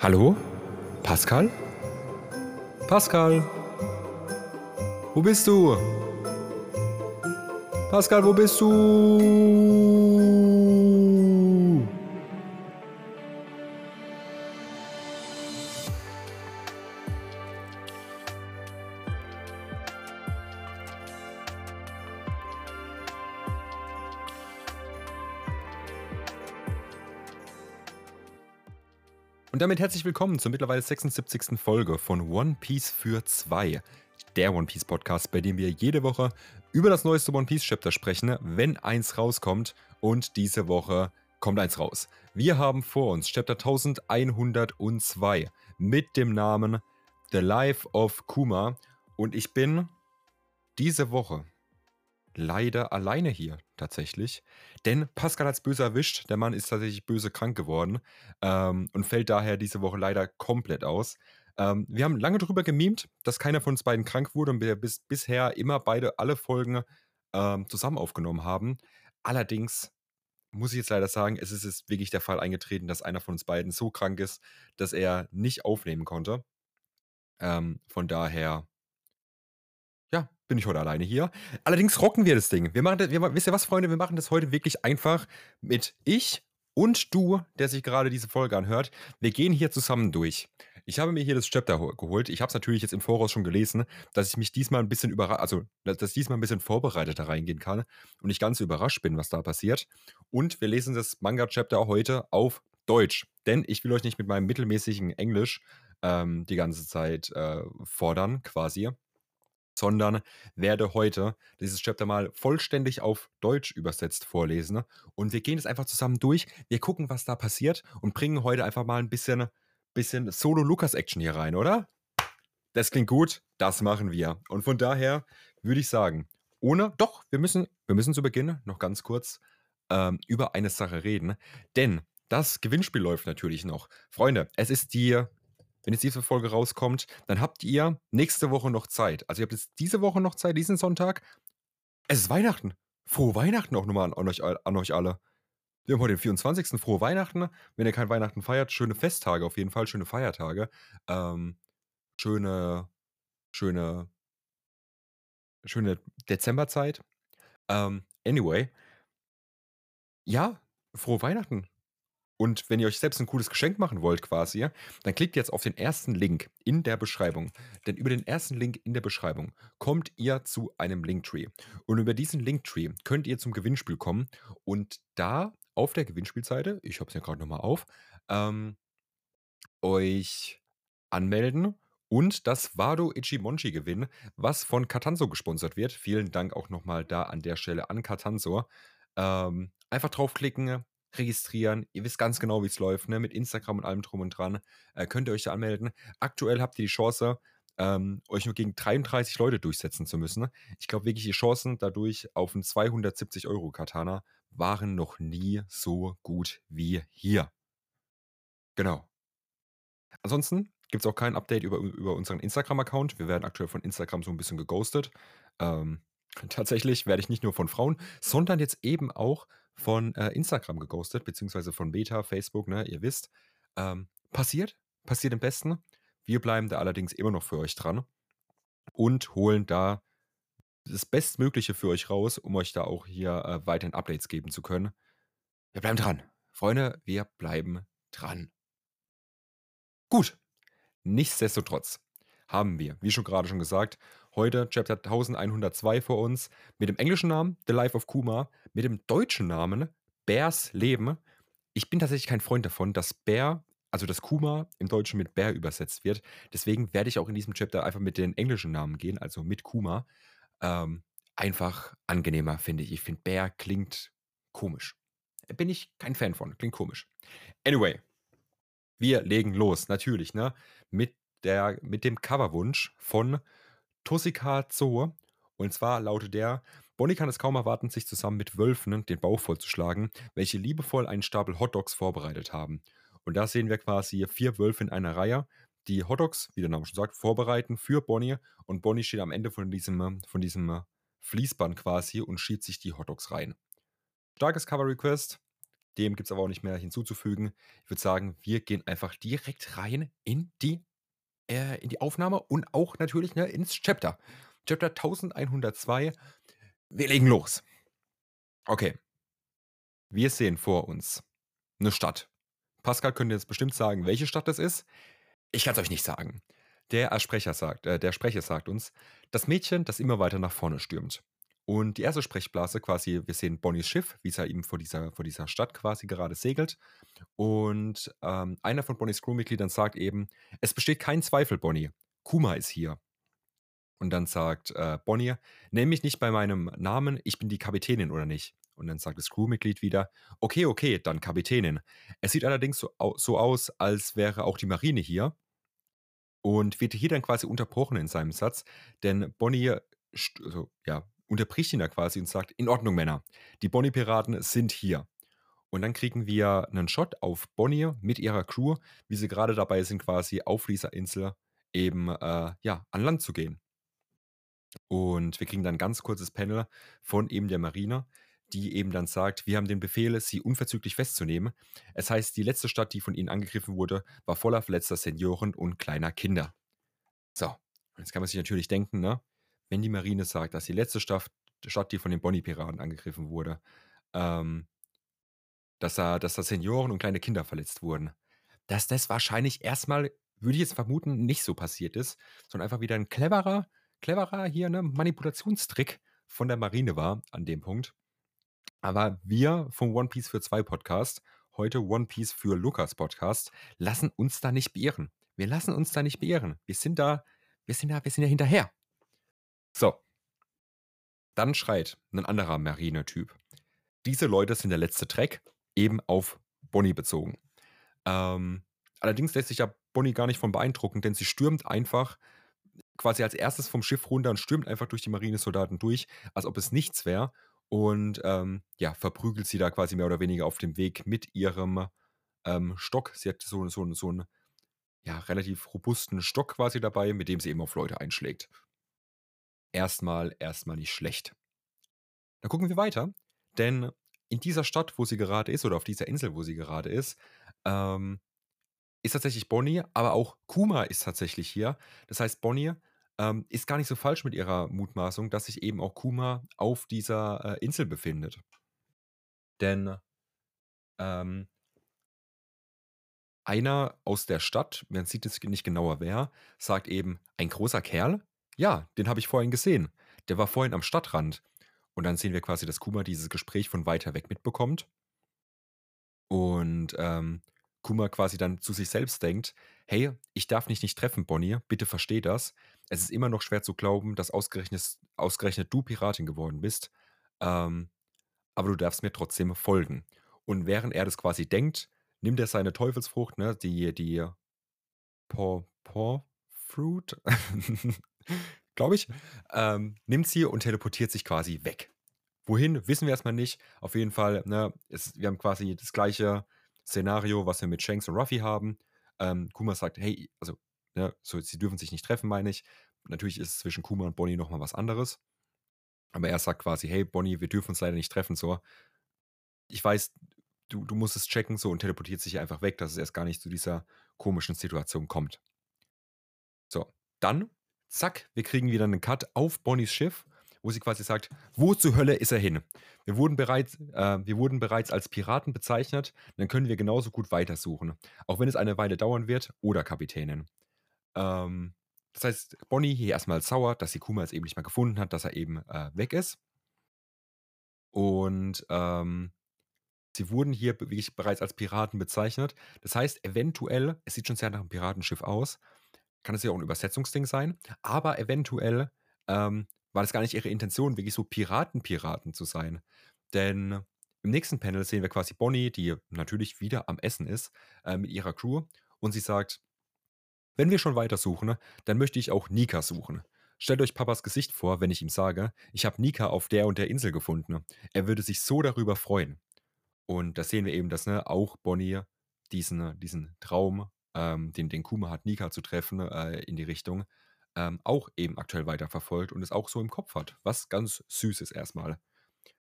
Hallo? Pascal? Pascal? Wo bist du? Pascal, wo bist du? Und damit herzlich willkommen zur mittlerweile 76. Folge von One Piece für zwei. Der One Piece Podcast, bei dem wir jede Woche über das neueste One Piece Chapter sprechen, wenn eins rauskommt. Und diese Woche kommt eins raus. Wir haben vor uns Chapter 1102 mit dem Namen The Life of Kuma. Und ich bin diese Woche leider alleine hier tatsächlich. Denn Pascal hat es böse erwischt. Der Mann ist tatsächlich böse krank geworden ähm, und fällt daher diese Woche leider komplett aus. Ähm, wir haben lange darüber gemimt, dass keiner von uns beiden krank wurde und wir bis, bisher immer beide alle Folgen ähm, zusammen aufgenommen haben. Allerdings muss ich jetzt leider sagen, es ist jetzt wirklich der Fall eingetreten, dass einer von uns beiden so krank ist, dass er nicht aufnehmen konnte. Ähm, von daher ja, bin ich heute alleine hier. Allerdings rocken wir das Ding. Wir machen das, wir, wisst ihr was, Freunde? Wir machen das heute wirklich einfach mit ich und du, der sich gerade diese Folge anhört. Wir gehen hier zusammen durch. Ich habe mir hier das Chapter geholt. Ich habe es natürlich jetzt im Voraus schon gelesen, dass ich mich diesmal ein bisschen überrascht, also dass diesmal ein bisschen vorbereiteter reingehen kann und nicht ganz überrascht bin, was da passiert. Und wir lesen das Manga-Chapter heute auf Deutsch. Denn ich will euch nicht mit meinem mittelmäßigen Englisch ähm, die ganze Zeit äh, fordern, quasi sondern werde heute dieses Chapter mal vollständig auf Deutsch übersetzt vorlesen. Und wir gehen es einfach zusammen durch. Wir gucken, was da passiert und bringen heute einfach mal ein bisschen, bisschen Solo-Lukas-Action hier rein, oder? Das klingt gut, das machen wir. Und von daher würde ich sagen, ohne, doch, wir müssen, wir müssen zu Beginn noch ganz kurz ähm, über eine Sache reden. Denn das Gewinnspiel läuft natürlich noch. Freunde, es ist die wenn jetzt diese Folge rauskommt, dann habt ihr nächste Woche noch Zeit. Also ihr habt jetzt diese Woche noch Zeit, diesen Sonntag. Es ist Weihnachten. Frohe Weihnachten auch nochmal an, an, euch, an euch alle. Wir haben heute den 24. Frohe Weihnachten. Wenn ihr kein Weihnachten feiert, schöne Festtage auf jeden Fall, schöne Feiertage. Ähm, schöne, schöne, schöne Dezemberzeit. Ähm, anyway. Ja, frohe Weihnachten. Und wenn ihr euch selbst ein cooles Geschenk machen wollt, quasi, dann klickt jetzt auf den ersten Link in der Beschreibung. Denn über den ersten Link in der Beschreibung kommt ihr zu einem Linktree. Und über diesen Linktree könnt ihr zum Gewinnspiel kommen. Und da auf der Gewinnspielseite, ich habe es ja gerade nochmal auf, ähm, euch anmelden und das Wado Ichimonchi gewinnen, was von Katanso gesponsert wird. Vielen Dank auch nochmal da an der Stelle an Katanso. Ähm, einfach draufklicken, registrieren. Ihr wisst ganz genau, wie es läuft, ne? mit Instagram und allem drum und dran. Äh, könnt ihr euch da anmelden. Aktuell habt ihr die Chance, ähm, euch nur gegen 33 Leute durchsetzen zu müssen. Ich glaube wirklich, die Chancen dadurch auf einen 270 Euro Katana waren noch nie so gut wie hier. Genau. Ansonsten gibt es auch kein Update über, über unseren Instagram-Account. Wir werden aktuell von Instagram so ein bisschen geghostet. Ähm, tatsächlich werde ich nicht nur von Frauen, sondern jetzt eben auch von äh, Instagram geghostet, beziehungsweise von Beta, Facebook, ne, ihr wisst. Ähm, passiert, passiert im Besten. Wir bleiben da allerdings immer noch für euch dran und holen da das Bestmögliche für euch raus, um euch da auch hier äh, weiterhin Updates geben zu können. Wir bleiben dran. Freunde, wir bleiben dran. Gut. Nichtsdestotrotz haben wir, wie schon gerade schon gesagt, heute Chapter 1102 vor uns mit dem englischen Namen The Life of Kuma, mit dem deutschen Namen Bärs Leben. Ich bin tatsächlich kein Freund davon, dass Bär, also dass Kuma im Deutschen mit Bär übersetzt wird. Deswegen werde ich auch in diesem Chapter einfach mit den englischen Namen gehen, also mit Kuma. Ähm, einfach angenehmer, finde ich. Ich finde, Bär klingt komisch. Bin ich kein Fan von, klingt komisch. Anyway, wir legen los, natürlich, ne? Mit der, mit dem Coverwunsch von Toshika Zoo. Und zwar lautet der, Bonnie kann es kaum erwarten, sich zusammen mit Wölfen den Bauch vollzuschlagen, welche liebevoll einen Stapel Hotdogs vorbereitet haben. Und da sehen wir quasi vier Wölfe in einer Reihe, die Hotdogs, wie der Name schon sagt, vorbereiten für Bonnie. Und Bonnie steht am Ende von diesem, von diesem Fließband quasi und schiebt sich die Hotdogs rein. Starkes Cover Request. Dem gibt es aber auch nicht mehr hinzuzufügen. Ich würde sagen, wir gehen einfach direkt rein in die, äh, in die Aufnahme und auch natürlich ne, ins Chapter. Chapter 1102. Wir legen los. Okay. Wir sehen vor uns eine Stadt. Pascal könnte jetzt bestimmt sagen, welche Stadt das ist. Ich kann es euch nicht sagen. Der Sprecher sagt, äh, der Sprecher sagt uns, das Mädchen, das immer weiter nach vorne stürmt. Und die erste Sprechblase quasi, wir sehen Bonnies Schiff, wie es ja eben vor dieser, vor dieser Stadt quasi gerade segelt. Und ähm, einer von Bonnies Crewmitgliedern sagt eben, es besteht kein Zweifel, Bonnie. Kuma ist hier. Und dann sagt äh, Bonnie, nenn mich nicht bei meinem Namen, ich bin die Kapitänin oder nicht. Und dann sagt das Crewmitglied wieder, okay, okay, dann Kapitänin. Es sieht allerdings so, so aus, als wäre auch die Marine hier. Und wird hier dann quasi unterbrochen in seinem Satz, denn Bonnie also, ja, unterbricht ihn da quasi und sagt, in Ordnung, Männer, die Bonnie-Piraten sind hier. Und dann kriegen wir einen Shot auf Bonnie mit ihrer Crew, wie sie gerade dabei sind, quasi auf dieser Insel eben äh, ja, an Land zu gehen. Und wir kriegen dann ein ganz kurzes Panel von eben der Marine, die eben dann sagt, wir haben den Befehl, sie unverzüglich festzunehmen. Es heißt, die letzte Stadt, die von ihnen angegriffen wurde, war voller verletzter Senioren und kleiner Kinder. So, jetzt kann man sich natürlich denken, ne, wenn die Marine sagt, dass die letzte Stadt, Stadt die von den Bonnie-Piraten angegriffen wurde, ähm, dass, da, dass da Senioren und kleine Kinder verletzt wurden, dass das wahrscheinlich erstmal, würde ich jetzt vermuten, nicht so passiert ist, sondern einfach wieder ein cleverer, cleverer hier, ne, Manipulationstrick von der Marine war an dem Punkt. Aber wir vom One Piece für zwei Podcast, heute One Piece für Lukas Podcast, lassen uns da nicht beirren. Wir lassen uns da nicht beirren. Wir sind da, wir sind da, wir sind da hinterher. So. Dann schreit ein anderer Marine-Typ. Diese Leute sind der letzte Track, eben auf Bonnie bezogen. Ähm, allerdings lässt sich ja Bonnie gar nicht von beeindrucken, denn sie stürmt einfach quasi als erstes vom Schiff runter und stürmt einfach durch die Marinesoldaten durch, als ob es nichts wäre und ähm, ja, verprügelt sie da quasi mehr oder weniger auf dem Weg mit ihrem ähm, Stock. Sie hat so, so, so einen ja, relativ robusten Stock quasi dabei, mit dem sie eben auf Leute einschlägt. Erstmal, erstmal nicht schlecht. Dann gucken wir weiter, denn in dieser Stadt, wo sie gerade ist, oder auf dieser Insel, wo sie gerade ist, ähm, ist tatsächlich Bonnie, aber auch Kuma ist tatsächlich hier. Das heißt, Bonnie ähm, ist gar nicht so falsch mit ihrer Mutmaßung, dass sich eben auch Kuma auf dieser äh, Insel befindet. Denn ähm, einer aus der Stadt, man sieht es nicht genauer wer, sagt eben, ein großer Kerl? Ja, den habe ich vorhin gesehen. Der war vorhin am Stadtrand. Und dann sehen wir quasi, dass Kuma dieses Gespräch von weiter weg mitbekommt. Und ähm, Kuma quasi dann zu sich selbst denkt, hey, ich darf dich nicht treffen, Bonnie, bitte versteh das. Es ist immer noch schwer zu glauben, dass ausgerechnet, ausgerechnet du Piratin geworden bist, ähm, aber du darfst mir trotzdem folgen. Und während er das quasi denkt, nimmt er seine Teufelsfrucht, ne, die, die Paw, Paw Fruit, glaube ich, ähm, nimmt sie und teleportiert sich quasi weg. Wohin, wissen wir erstmal nicht. Auf jeden Fall, ne, ist, wir haben quasi das gleiche Szenario, was wir mit Shanks und Ruffy haben. Ähm, Kuma sagt, hey, also, ne, so, sie dürfen sich nicht treffen, meine ich. Natürlich ist es zwischen Kuma und Bonnie nochmal was anderes. Aber er sagt quasi, hey, Bonnie, wir dürfen uns leider nicht treffen, so. Ich weiß, du, du musst es checken, so, und teleportiert sich einfach weg, dass es erst gar nicht zu dieser komischen Situation kommt. So, dann, zack, wir kriegen wieder einen Cut auf Bonnies Schiff wo sie quasi sagt, wo zur Hölle ist er hin? Wir wurden bereits, äh, wir wurden bereits als Piraten bezeichnet, dann können wir genauso gut weitersuchen. Auch wenn es eine Weile dauern wird, oder Kapitänin. Ähm, das heißt, Bonnie hier erstmal sauer, dass sie Kuma jetzt eben nicht mehr gefunden hat, dass er eben äh, weg ist. Und ähm, sie wurden hier wirklich bereits als Piraten bezeichnet. Das heißt, eventuell, es sieht schon sehr nach einem Piratenschiff aus, kann es ja auch ein Übersetzungsding sein, aber eventuell ähm, war das gar nicht ihre Intention, wirklich so Piraten-Piraten zu sein. Denn im nächsten Panel sehen wir quasi Bonnie, die natürlich wieder am Essen ist, äh, mit ihrer Crew. Und sie sagt, wenn wir schon weiter suchen, dann möchte ich auch Nika suchen. Stellt euch Papas Gesicht vor, wenn ich ihm sage, ich habe Nika auf der und der Insel gefunden. Er würde sich so darüber freuen. Und da sehen wir eben, dass ne, auch Bonnie diesen, diesen Traum, ähm, den, den Kuma hat, Nika zu treffen, äh, in die Richtung, ähm, auch eben aktuell weiterverfolgt und es auch so im Kopf hat, was ganz süß ist erstmal.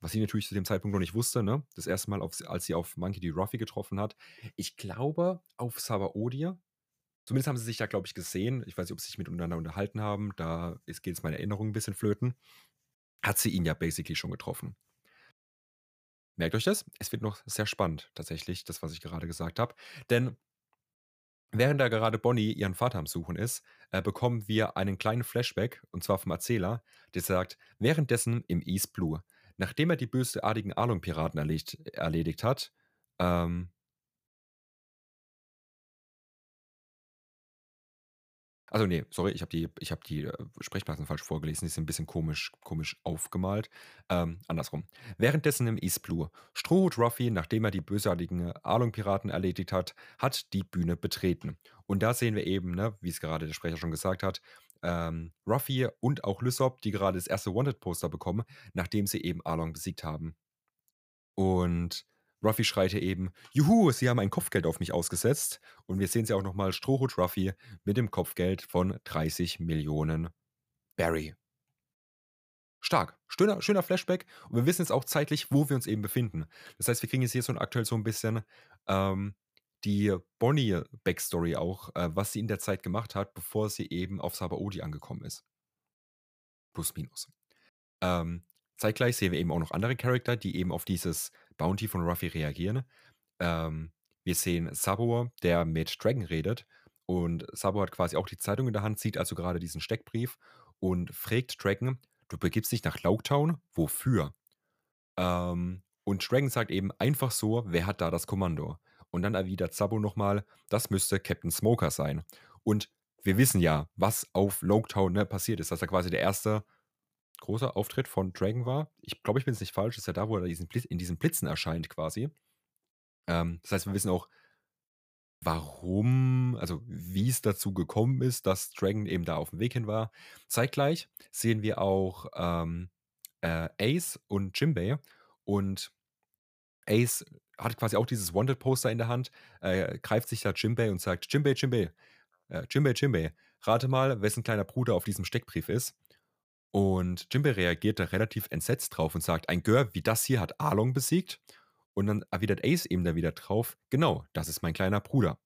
was sie natürlich zu dem Zeitpunkt noch nicht wusste, ne? Das erste Mal, auf, als sie auf Monkey D. Ruffy getroffen hat. Ich glaube, auf Sabaody. Zumindest haben sie sich da, glaube ich, gesehen. Ich weiß nicht, ob sie sich miteinander unterhalten haben. Da geht es meine Erinnerung ein bisschen flöten. Hat sie ihn ja basically schon getroffen. Merkt euch das? Es wird noch sehr spannend, tatsächlich, das, was ich gerade gesagt habe. Denn während da gerade Bonnie ihren Vater am Suchen ist, äh, bekommen wir einen kleinen Flashback, und zwar vom Erzähler, der sagt, währenddessen im East Blue, nachdem er die bösartigen Along-Piraten erledigt, erledigt hat, ähm, Also nee, sorry, ich habe die, ich hab die äh, Sprechblasen falsch vorgelesen. Die sind ein bisschen komisch, komisch aufgemalt. Ähm, andersrum. Währenddessen im East Blue, Strohhut Ruffy, nachdem er die bösartigen Alung-Piraten erledigt hat, hat die Bühne betreten. Und da sehen wir eben, ne, wie es gerade der Sprecher schon gesagt hat, ähm, Ruffy und auch Lysop, die gerade das erste Wanted-Poster bekommen, nachdem sie eben Along besiegt haben. Und Ruffy schreite eben, Juhu, sie haben ein Kopfgeld auf mich ausgesetzt. Und wir sehen sie auch nochmal, Strohhut Ruffy mit dem Kopfgeld von 30 Millionen Barry. Stark. Schöner, schöner Flashback. Und wir wissen jetzt auch zeitlich, wo wir uns eben befinden. Das heißt, wir kriegen jetzt hier so aktuell so ein bisschen ähm, die Bonnie-Backstory auch, äh, was sie in der Zeit gemacht hat, bevor sie eben auf Sabaody angekommen ist. Plus, minus. Ähm, zeitgleich sehen wir eben auch noch andere Charakter, die eben auf dieses Bounty von Ruffy reagieren. Ähm, wir sehen Sabo, der mit Dragon redet. Und Sabo hat quasi auch die Zeitung in der Hand, sieht also gerade diesen Steckbrief und fragt Dragon, du begibst dich nach Locktown? Wofür? Ähm, und Dragon sagt eben einfach so, wer hat da das Kommando? Und dann erwidert Sabo nochmal, das müsste Captain Smoker sein. Und wir wissen ja, was auf Locktown ne, passiert ist, dass er quasi der erste großer Auftritt von Dragon war. Ich glaube, ich bin es nicht falsch, ist ja da, wo er in diesen Blitzen erscheint quasi. Ähm, das heißt, wir wissen auch, warum, also wie es dazu gekommen ist, dass Dragon eben da auf dem Weg hin war. Zeitgleich sehen wir auch ähm, äh, Ace und Jimbei und Ace hat quasi auch dieses Wanted-Poster in der Hand, äh, greift sich da Jimbei und sagt, Jimbei, Jimbei, äh, Jimbei, Jimbei, rate mal, wessen kleiner Bruder auf diesem Steckbrief ist. Und Jimbei reagiert da relativ entsetzt drauf und sagt, ein Gör wie das hier hat Arlong besiegt. Und dann erwidert Ace eben da wieder drauf, genau, das ist mein kleiner Bruder.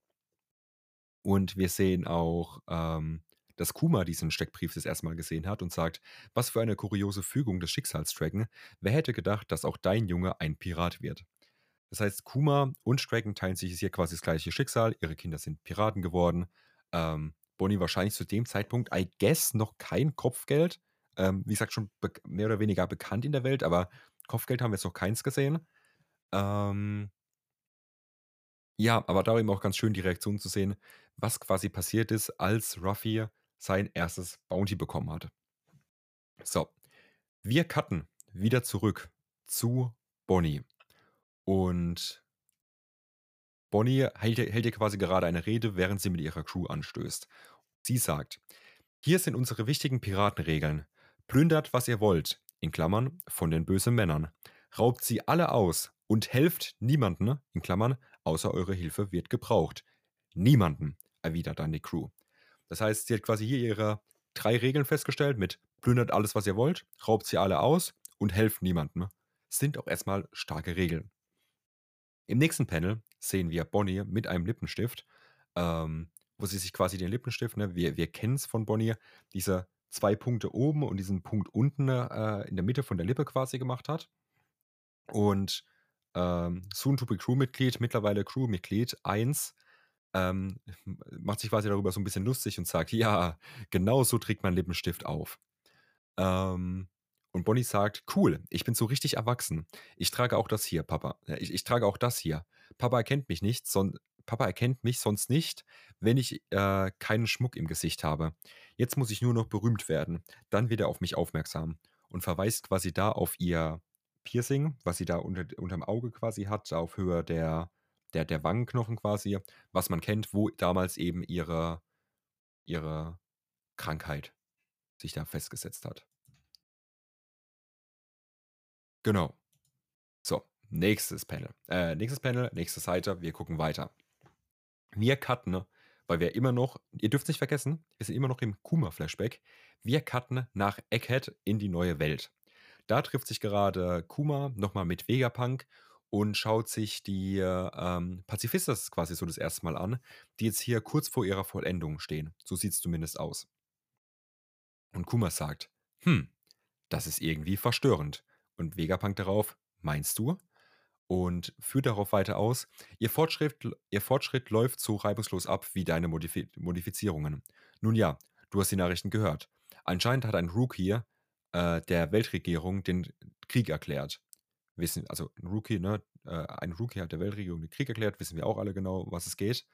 Und wir sehen auch, ähm, dass Kuma diesen Steckbrief das erste Mal gesehen hat und sagt, was für eine kuriose Fügung des Schicksalsdragon. Wer hätte gedacht, dass auch dein Junge ein Pirat wird? Das heißt, Kuma und Dragon teilen sich hier quasi das gleiche Schicksal. Ihre Kinder sind Piraten geworden. Ähm, Bonnie wahrscheinlich zu dem Zeitpunkt, I guess, noch kein Kopfgeld. Ähm, wie gesagt, schon mehr oder weniger bekannt in der Welt, aber Kopfgeld haben wir jetzt noch keins gesehen. Ähm, ja, aber da eben auch ganz schön die Reaktion zu sehen, was quasi passiert ist, als Ruffy sein erstes Bounty bekommen hat. So, wir cutten wieder zurück zu Bonnie. Und Bonnie hält, hält ihr quasi gerade eine Rede, während sie mit ihrer Crew anstößt. Sie sagt, hier sind unsere wichtigen Piratenregeln. Plündert, was ihr wollt, in Klammern, von den bösen Männern. Raubt sie alle aus und helft niemanden, in Klammern, außer eure Hilfe wird gebraucht. Niemanden, erwidert dann die Crew. Das heißt, sie hat quasi hier ihre drei Regeln festgestellt mit plündert alles, was ihr wollt, raubt sie alle aus und helft niemanden. Sind auch erstmal starke Regeln. Im nächsten Panel sehen wir Bonnie mit einem Lippenstift, ähm, wo sie sich quasi den Lippenstift, ne, wir, wir kennen es von Bonnie, dieser zwei Punkte oben und diesen Punkt unten äh, in der Mitte von der Lippe quasi gemacht hat. Und ähm, Soon to be Crewmitglied, mittlerweile Crewmitglied 1, ähm, macht sich quasi darüber so ein bisschen lustig und sagt, ja, genau so trägt man Lippenstift auf. Ähm, und Bonnie sagt, cool, ich bin so richtig erwachsen. Ich trage auch das hier, Papa. Ich, ich trage auch das hier. Papa erkennt mich nicht, son Papa erkennt mich sonst nicht, wenn ich äh, keinen Schmuck im Gesicht habe. Jetzt muss ich nur noch berühmt werden. Dann wird er auf mich aufmerksam und verweist quasi da auf ihr Piercing, was sie da unter, unterm Auge quasi hat, auf Höhe der, der, der Wangenknochen quasi, was man kennt, wo damals eben ihre, ihre Krankheit sich da festgesetzt hat. Genau. So, nächstes Panel. Äh, nächstes Panel, nächste Seite, wir gucken weiter. Wir cutten, weil wir immer noch, ihr dürft nicht vergessen, wir sind immer noch im Kuma-Flashback. Wir cutten nach Egghead in die neue Welt. Da trifft sich gerade Kuma nochmal mit Vegapunk und schaut sich die ähm, Pazifistas quasi so das erste Mal an, die jetzt hier kurz vor ihrer Vollendung stehen. So sieht es zumindest aus. Und Kuma sagt, hm, das ist irgendwie verstörend. Und Vegapunk darauf, meinst du? Und führt darauf weiter aus, ihr Fortschritt, ihr Fortschritt läuft so reibungslos ab wie deine Modifi Modifizierungen. Nun ja, du hast die Nachrichten gehört. Anscheinend hat ein Rookie äh, der Weltregierung den Krieg erklärt. Wissen, also ein Rookie, ne? Äh, ein Rookie hat der Weltregierung den Krieg erklärt, wissen wir auch alle genau, was es geht.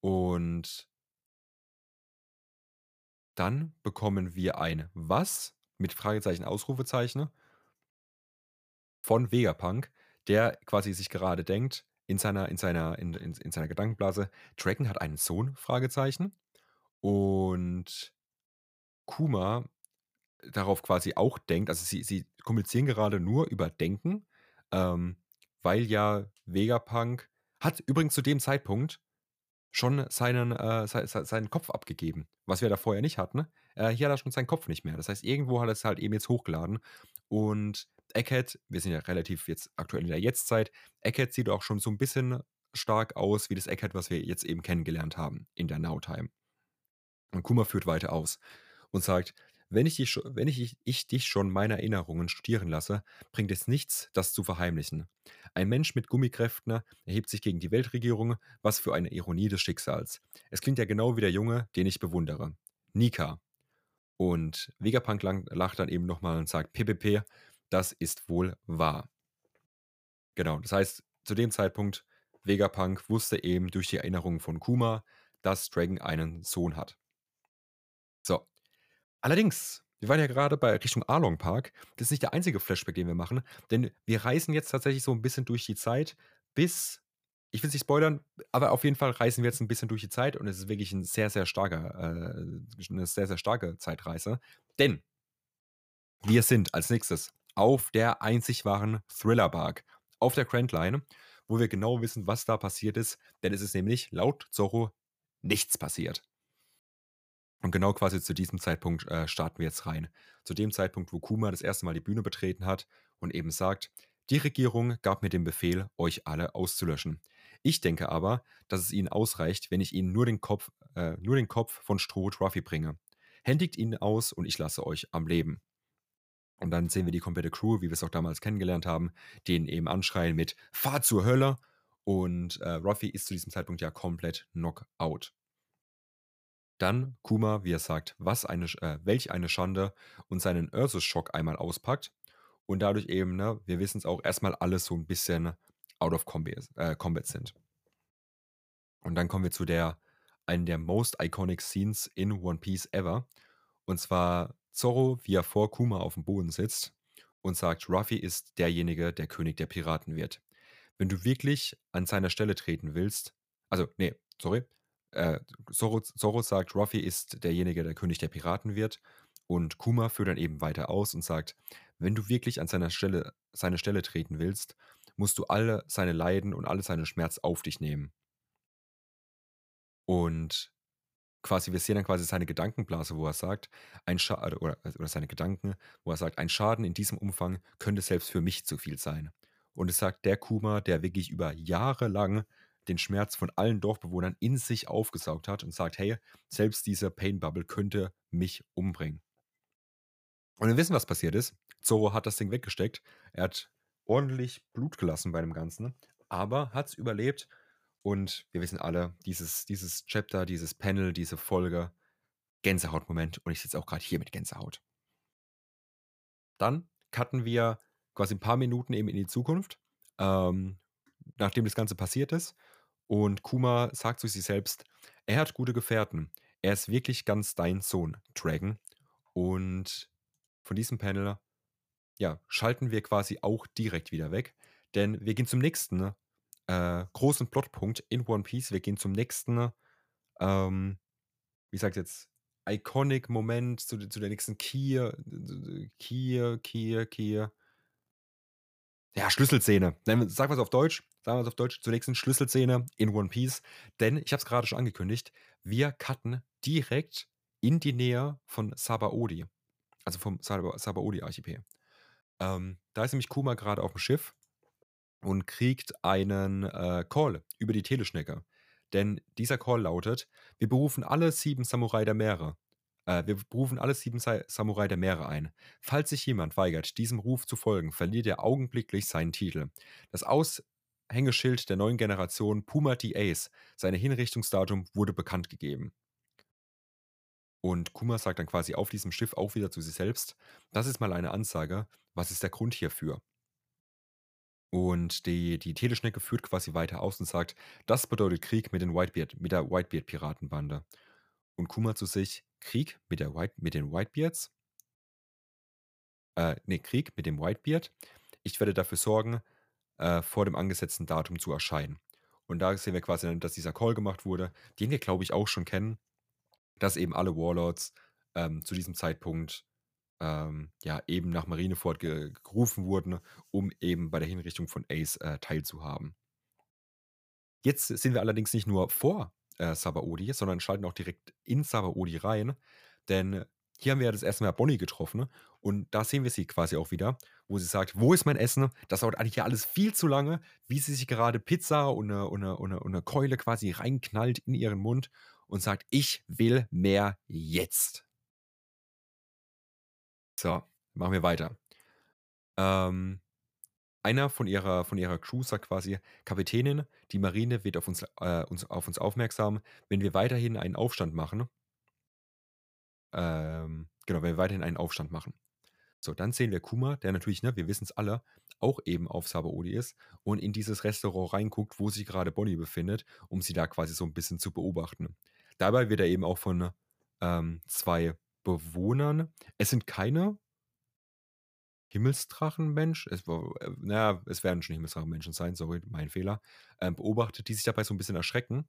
Und dann bekommen wir ein Was mit Fragezeichen, Ausrufezeichen von Vegapunk, der quasi sich gerade denkt, in seiner, in seiner, in, in, in seiner Gedankenblase, Dragon hat einen Sohn, Fragezeichen. Und Kuma darauf quasi auch denkt, also sie, sie kommunizieren gerade nur über Denken, ähm, weil ja Vegapunk hat übrigens zu dem Zeitpunkt schon seinen, äh, se, seinen Kopf abgegeben, was wir da vorher nicht hatten. Äh, hier hat er schon seinen Kopf nicht mehr. Das heißt, irgendwo hat er es halt eben jetzt hochgeladen. Und Eckhead, wir sind ja relativ jetzt aktuell in der Jetztzeit, Eckhead sieht auch schon so ein bisschen stark aus wie das Eckhead, was wir jetzt eben kennengelernt haben in der Now-Time. Und Kuma führt weiter aus und sagt, wenn ich, dich, wenn ich, ich dich schon meine Erinnerungen studieren lasse, bringt es nichts, das zu verheimlichen. Ein Mensch mit Gummikräften erhebt sich gegen die Weltregierung, was für eine Ironie des Schicksals. Es klingt ja genau wie der Junge, den ich bewundere. Nika. Und Vegapunk lacht dann eben nochmal und sagt, PPP, das ist wohl wahr. Genau, das heißt, zu dem Zeitpunkt, Vegapunk wusste eben durch die Erinnerungen von Kuma, dass Dragon einen Sohn hat. So, Allerdings, wir waren ja gerade bei Richtung Arlong Park. Das ist nicht der einzige Flashback, den wir machen, denn wir reisen jetzt tatsächlich so ein bisschen durch die Zeit bis ich will es nicht spoilern, aber auf jeden Fall reisen wir jetzt ein bisschen durch die Zeit und es ist wirklich ein sehr, sehr starker, äh, eine sehr, sehr starke Zeitreise. Denn wir sind als nächstes auf der einzig wahren Thriller Bark, auf der Grand Line, wo wir genau wissen, was da passiert ist, denn es ist nämlich laut Zorro nichts passiert. Und genau quasi zu diesem Zeitpunkt äh, starten wir jetzt rein. Zu dem Zeitpunkt, wo Kuma das erste Mal die Bühne betreten hat und eben sagt, die Regierung gab mir den Befehl, euch alle auszulöschen. Ich denke aber, dass es ihnen ausreicht, wenn ich ihnen nur den Kopf, äh, nur den Kopf von Stroh Ruffy bringe. Händigt ihn aus und ich lasse euch am Leben. Und dann sehen wir die komplette Crew, wie wir es auch damals kennengelernt haben, den eben anschreien mit Fahr zur Hölle. Und äh, Ruffy ist zu diesem Zeitpunkt ja komplett Knockout. Dann Kuma, wie er sagt, was eine, äh, welch eine Schande und seinen Ursus-Schock einmal auspackt und dadurch eben, ne, wir wissen es auch, erstmal alles so ein bisschen out of combat, äh, combat sind. Und dann kommen wir zu der, einen der most iconic Scenes in One Piece ever. Und zwar Zorro, wie er vor Kuma auf dem Boden sitzt und sagt, Ruffy ist derjenige, der König der Piraten wird. Wenn du wirklich an seiner Stelle treten willst, also, nee, sorry, äh, Zoro, Zoro sagt, Ruffy ist derjenige, der König der Piraten wird. Und Kuma führt dann eben weiter aus und sagt, wenn du wirklich an seiner Stelle, seine Stelle treten willst, musst du alle seine Leiden und alle seine Schmerz auf dich nehmen. Und quasi, wir sehen dann quasi seine Gedankenblase, wo er sagt, ein Schaden, oder, oder seine Gedanken, wo er sagt, ein Schaden in diesem Umfang könnte selbst für mich zu viel sein. Und es sagt der Kuma, der wirklich über Jahre lang den Schmerz von allen Dorfbewohnern in sich aufgesaugt hat und sagt, hey, selbst diese Pain Bubble könnte mich umbringen. Und wir wissen, was passiert ist. Zoro hat das Ding weggesteckt. Er hat ordentlich Blut gelassen bei dem Ganzen, aber hat es überlebt. Und wir wissen alle, dieses, dieses Chapter, dieses Panel, diese Folge, Gänsehautmoment. Und ich sitze auch gerade hier mit Gänsehaut. Dann cutten wir quasi ein paar Minuten eben in die Zukunft, ähm, nachdem das Ganze passiert ist. Und Kuma sagt zu sich selbst, er hat gute Gefährten. Er ist wirklich ganz dein Sohn, Dragon. Und von diesem Panel, ja, schalten wir quasi auch direkt wieder weg. Denn wir gehen zum nächsten äh, großen Plotpunkt in One Piece. Wir gehen zum nächsten, ähm, wie sagt jetzt, iconic Moment, zu, zu der nächsten Key, Key, Key, Key. Ja, Schlüsselszene. Sagen wir es auf Deutsch. Sagen wir es auf Deutsch. Zur nächsten Schlüsselszene in One Piece. Denn, ich habe es gerade schon angekündigt, wir cutten direkt in die Nähe von Sabaody. Also vom Sabaody-Archipel. Ähm, da ist nämlich Kuma gerade auf dem Schiff und kriegt einen äh, Call über die Teleschnecke. Denn dieser Call lautet: Wir berufen alle sieben Samurai der Meere. Äh, wir berufen alle sieben Sa Samurai der Meere ein. Falls sich jemand weigert, diesem Ruf zu folgen, verliert er augenblicklich seinen Titel. Das Aushängeschild der neuen Generation Puma T. Ace, sein Hinrichtungsdatum wurde bekannt gegeben. Und Kuma sagt dann quasi auf diesem Schiff auch wieder zu sich selbst: Das ist mal eine Ansage. Was ist der Grund hierfür? Und die, die Teleschnecke führt quasi weiter aus und sagt, das bedeutet Krieg mit, den Whitebeard, mit der Whitebeard-Piratenbande. Und Kuma zu sich, Krieg mit, der White, mit den Whitebeards? Äh, nee, Krieg mit dem Whitebeard. Ich werde dafür sorgen, äh, vor dem angesetzten Datum zu erscheinen. Und da sehen wir quasi, dass dieser Call gemacht wurde, den wir, glaube ich, auch schon kennen, dass eben alle Warlords ähm, zu diesem Zeitpunkt ähm, ja, eben nach Marineford ge gerufen wurden, um eben bei der Hinrichtung von Ace äh, teilzuhaben. Jetzt sind wir allerdings nicht nur vor äh, Sabaody, sondern schalten auch direkt in Sabaody rein, denn hier haben wir ja das erste Mal Bonnie getroffen und da sehen wir sie quasi auch wieder, wo sie sagt, wo ist mein Essen? Das dauert eigentlich ja alles viel zu lange, wie sie sich gerade Pizza und eine, und eine, und eine, und eine Keule quasi reinknallt in ihren Mund und sagt, ich will mehr jetzt. So, machen wir weiter. Ähm, einer von ihrer, von ihrer Crew sagt quasi, Kapitänin, die Marine wird auf uns, äh, uns, auf uns aufmerksam, wenn wir weiterhin einen Aufstand machen. Ähm, genau, wenn wir weiterhin einen Aufstand machen. So, dann sehen wir Kuma, der natürlich, ne, wir wissen es alle, auch eben auf Sabaody ist und in dieses Restaurant reinguckt, wo sich gerade Bonnie befindet, um sie da quasi so ein bisschen zu beobachten. Dabei wird er eben auch von ähm, zwei Bewohnern. Es sind keine Himmelsdrachenmensch, es äh, naja, es werden schon Himmelsdrachenmenschen sein, sorry, mein Fehler, ähm, beobachtet, die sich dabei so ein bisschen erschrecken.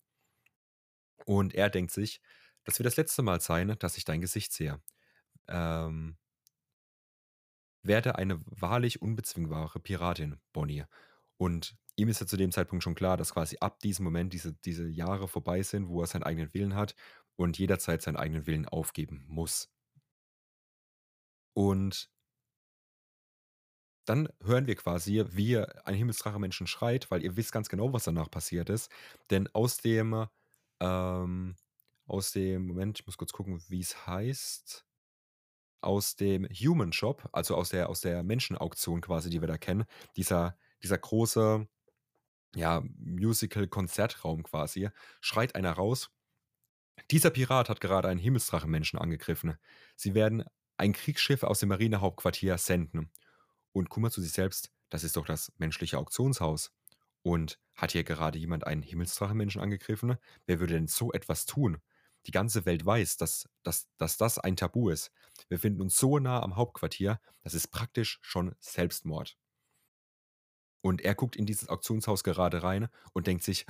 Und er denkt sich, das wird das letzte Mal sein, dass ich dein Gesicht sehe. Ähm, werde eine wahrlich unbezwingbare Piratin, Bonnie. Und ihm ist ja zu dem Zeitpunkt schon klar, dass quasi ab diesem Moment diese, diese Jahre vorbei sind, wo er seinen eigenen Willen hat und jederzeit seinen eigenen Willen aufgeben muss. Und dann hören wir quasi, wie ein Himmelsdrache Menschen schreit, weil ihr wisst ganz genau, was danach passiert ist. Denn aus dem, ähm, aus dem, Moment, ich muss kurz gucken, wie es heißt. Aus dem Human Shop, also aus der, aus der Menschenauktion quasi, die wir da kennen, dieser, dieser große, ja, Musical-Konzertraum quasi, schreit einer raus dieser Pirat hat gerade einen Himmelsdrachenmenschen angegriffen. Sie werden ein Kriegsschiff aus dem Marinehauptquartier senden. Und Kuma zu sich selbst, das ist doch das menschliche Auktionshaus. Und hat hier gerade jemand einen Himmelsdrachenmenschen angegriffen? Wer würde denn so etwas tun? Die ganze Welt weiß, dass, dass, dass das ein Tabu ist. Wir finden uns so nah am Hauptquartier, das ist praktisch schon Selbstmord. Und er guckt in dieses Auktionshaus gerade rein und denkt sich,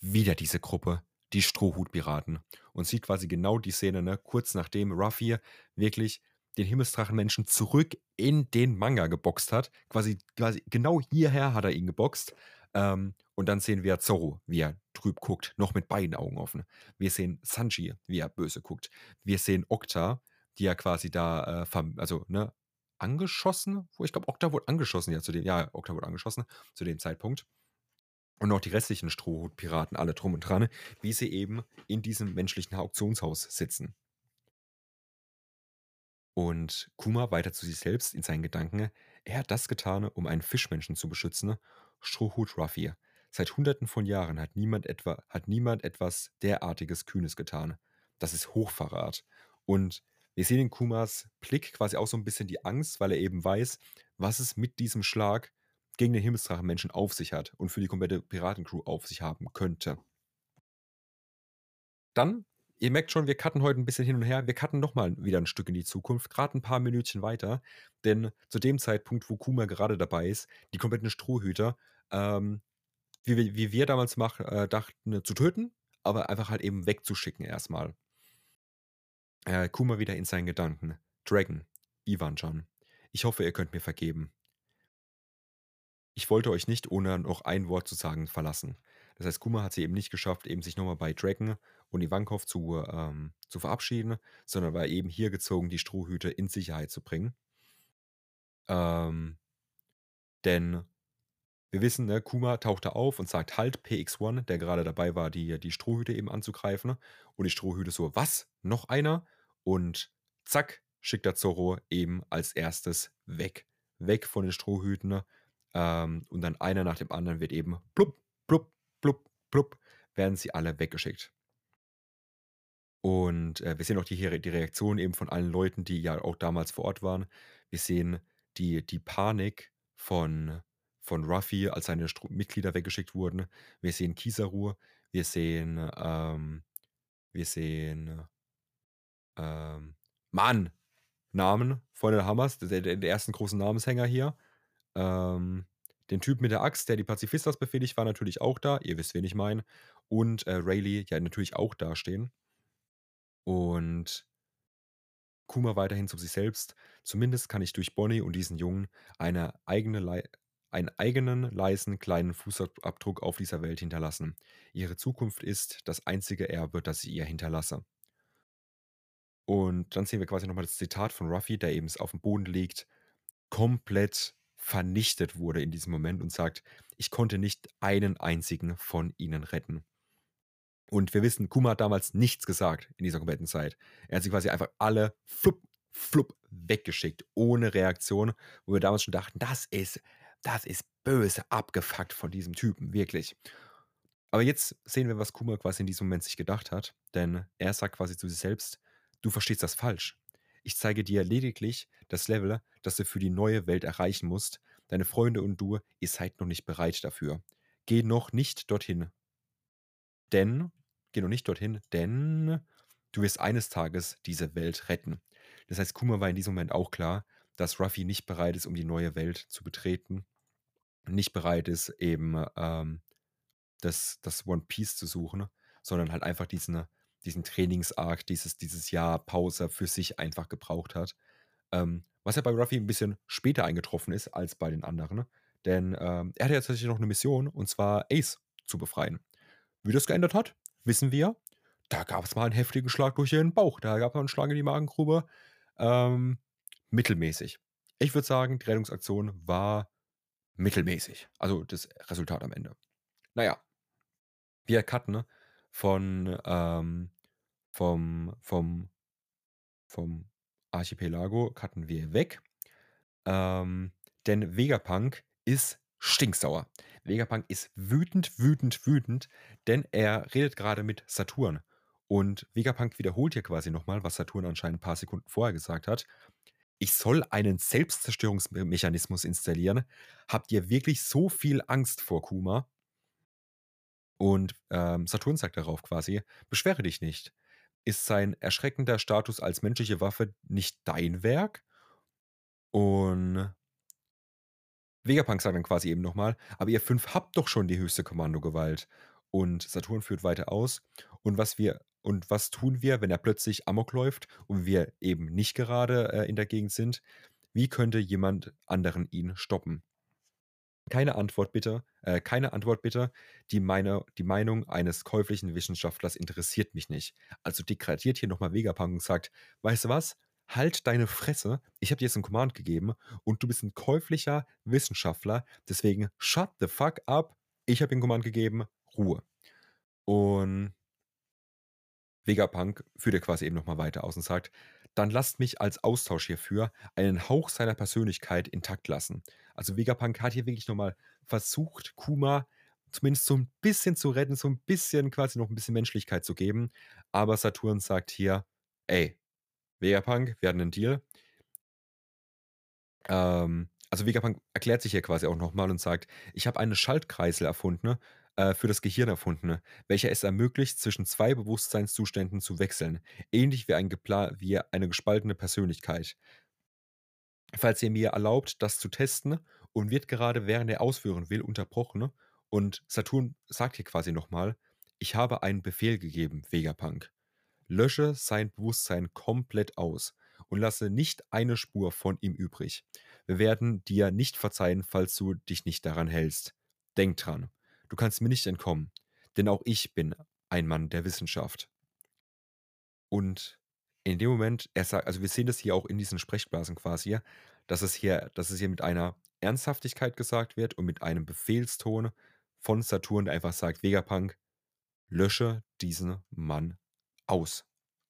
wieder diese Gruppe die Strohhutpiraten und sieht quasi genau die Szene, ne, kurz nachdem Ruffy wirklich den Himmelsdrachenmenschen zurück in den Manga geboxt hat. Quasi, quasi genau hierher hat er ihn geboxt. Ähm, und dann sehen wir Zorro, wie er trüb guckt, noch mit beiden Augen offen. Wir sehen Sanji, wie er böse guckt. Wir sehen Okta, die ja quasi da, äh, also, ne, angeschossen, wo ich glaube, Okta wurde angeschossen, ja, zu dem, ja, Okta wurde angeschossen, zu dem Zeitpunkt und auch die restlichen Strohhutpiraten alle drum und dran, wie sie eben in diesem menschlichen Auktionshaus sitzen. Und Kuma weiter zu sich selbst in seinen Gedanken, er hat das getan, um einen Fischmenschen zu beschützen, Strohhut Ruffy. Seit hunderten von Jahren hat niemand, etwa, hat niemand etwas derartiges Kühnes getan. Das ist Hochverrat. Und wir sehen in Kumas Blick quasi auch so ein bisschen die Angst, weil er eben weiß, was es mit diesem Schlag gegen den Himmelsdrachenmenschen auf sich hat und für die komplette Piratencrew auf sich haben könnte. Dann, ihr merkt schon, wir cutten heute ein bisschen hin und her. Wir cutten nochmal wieder ein Stück in die Zukunft, gerade ein paar Minütchen weiter. Denn zu dem Zeitpunkt, wo Kuma gerade dabei ist, die kompletten Strohhüter, ähm, wie, wie, wir damals mach, äh, dachten, zu töten, aber einfach halt eben wegzuschicken erstmal. Äh, Kuma wieder in seinen Gedanken. Dragon, Ivan-chan, ich hoffe, ihr könnt mir vergeben. Ich wollte euch nicht, ohne noch ein Wort zu sagen, verlassen. Das heißt, Kuma hat sie eben nicht geschafft, eben sich nochmal bei Dragon und Ivankov zu, ähm, zu verabschieden, sondern war eben hier gezogen, die Strohhüte in Sicherheit zu bringen. Ähm, denn wir wissen, ne, Kuma taucht da auf und sagt halt PX1, der gerade dabei war, die, die Strohhüte eben anzugreifen. Und die Strohhüte so, was? Noch einer? Und zack, schickt er Zorro eben als erstes weg. Weg von den Strohhüten. Ähm, und dann einer nach dem anderen wird eben plupp, plupp, plupp, plupp, werden sie alle weggeschickt. Und äh, wir sehen auch die, die Reaktion eben von allen Leuten, die ja auch damals vor Ort waren. Wir sehen die, die Panik von, von Ruffy, als seine Stru Mitglieder weggeschickt wurden. Wir sehen Kizaru, wir sehen, ähm, wir sehen, ähm, Mann, Namen von den Hammers, der, der, der ersten großen Namenshänger hier. Ähm, den Typ mit der Axt, der die Pazifistas befehligt, war natürlich auch da. Ihr wisst, wen ich meine. Und äh, Rayleigh ja natürlich auch dastehen. Und Kuma weiterhin zu sich selbst. Zumindest kann ich durch Bonnie und diesen Jungen eine eigene Le einen eigenen, leisen, kleinen Fußabdruck auf dieser Welt hinterlassen. Ihre Zukunft ist das einzige Erbe, das ich ihr hinterlasse. Und dann sehen wir quasi nochmal das Zitat von Ruffy, der eben auf dem Boden liegt, komplett vernichtet wurde in diesem Moment und sagt, ich konnte nicht einen einzigen von ihnen retten. Und wir wissen, Kuma hat damals nichts gesagt in dieser kompletten Zeit. Er hat sie quasi einfach alle flupp, flupp weggeschickt, ohne Reaktion, wo wir damals schon dachten, das ist, das ist böse abgefuckt von diesem Typen, wirklich. Aber jetzt sehen wir, was Kuma quasi in diesem Moment sich gedacht hat, denn er sagt quasi zu sich selbst, du verstehst das falsch. Ich zeige dir lediglich das Level, das du für die neue Welt erreichen musst. Deine Freunde und du, ihr seid noch nicht bereit dafür. Geh noch nicht dorthin. Denn, geh noch nicht dorthin, denn du wirst eines Tages diese Welt retten. Das heißt, Kuma war in diesem Moment auch klar, dass Ruffy nicht bereit ist, um die neue Welt zu betreten. Nicht bereit ist, eben ähm, das, das One Piece zu suchen, sondern halt einfach diesen diesen Trainingsarg, dieses, dieses Jahr Pause für sich einfach gebraucht hat. Ähm, was ja bei Ruffy ein bisschen später eingetroffen ist als bei den anderen. Denn ähm, er hatte ja tatsächlich noch eine Mission, und zwar Ace zu befreien. Wie das geändert hat, wissen wir. Da gab es mal einen heftigen Schlag durch den Bauch. Da gab es mal einen Schlag in die Magengrube. Ähm, mittelmäßig. Ich würde sagen, die Rettungsaktion war mittelmäßig. Also das Resultat am Ende. Naja, wir cutten ne? von, ähm, vom, vom, vom Archipelago cutten wir weg. Ähm, denn Vegapunk ist stinksauer. Vegapunk ist wütend, wütend, wütend, denn er redet gerade mit Saturn. Und Vegapunk wiederholt hier quasi nochmal, was Saturn anscheinend ein paar Sekunden vorher gesagt hat. Ich soll einen Selbstzerstörungsmechanismus installieren. Habt ihr wirklich so viel Angst vor Kuma? Und ähm, Saturn sagt darauf quasi, beschwere dich nicht. Ist sein erschreckender Status als menschliche Waffe nicht dein Werk? Und Vegapunk sagt dann quasi eben nochmal, aber ihr fünf habt doch schon die höchste Kommandogewalt. Und Saturn führt weiter aus. Und was wir und was tun wir, wenn er plötzlich Amok läuft und wir eben nicht gerade äh, in der Gegend sind? Wie könnte jemand anderen ihn stoppen? Keine Antwort bitte, äh, keine Antwort bitte. Die, meine, die Meinung eines käuflichen Wissenschaftlers interessiert mich nicht. Also degradiert hier nochmal Vegapunk und sagt, weißt du was? Halt deine Fresse. Ich habe dir jetzt einen Command gegeben und du bist ein käuflicher Wissenschaftler. Deswegen shut the fuck up. Ich habe den Command gegeben. Ruhe. Und Vegapunk führt er quasi eben nochmal weiter aus und sagt, dann lasst mich als Austausch hierfür einen Hauch seiner Persönlichkeit intakt lassen. Also Vegapunk hat hier wirklich nochmal versucht, Kuma zumindest so ein bisschen zu retten, so ein bisschen quasi noch ein bisschen Menschlichkeit zu geben. Aber Saturn sagt hier, ey, Vegapunk, wir hatten einen Deal. Ähm, also Vegapunk erklärt sich hier quasi auch nochmal und sagt, ich habe einen Schaltkreisel erfunden, äh, für das Gehirn erfundene, welcher es ermöglicht, zwischen zwei Bewusstseinszuständen zu wechseln, ähnlich wie, ein wie eine gespaltene Persönlichkeit. Falls ihr mir erlaubt, das zu testen und wird gerade während er ausführen will unterbrochen und Saturn sagt hier quasi nochmal, ich habe einen Befehl gegeben, Vegapunk. Lösche sein Bewusstsein komplett aus und lasse nicht eine Spur von ihm übrig. Wir werden dir nicht verzeihen, falls du dich nicht daran hältst. Denk dran. Du kannst mir nicht entkommen, denn auch ich bin ein Mann der Wissenschaft. Und in dem Moment, er sagt, also wir sehen das hier auch in diesen Sprechblasen quasi, dass es hier dass es hier mit einer Ernsthaftigkeit gesagt wird und mit einem Befehlston von Saturn, der einfach sagt: „Vegapunk, lösche diesen Mann aus,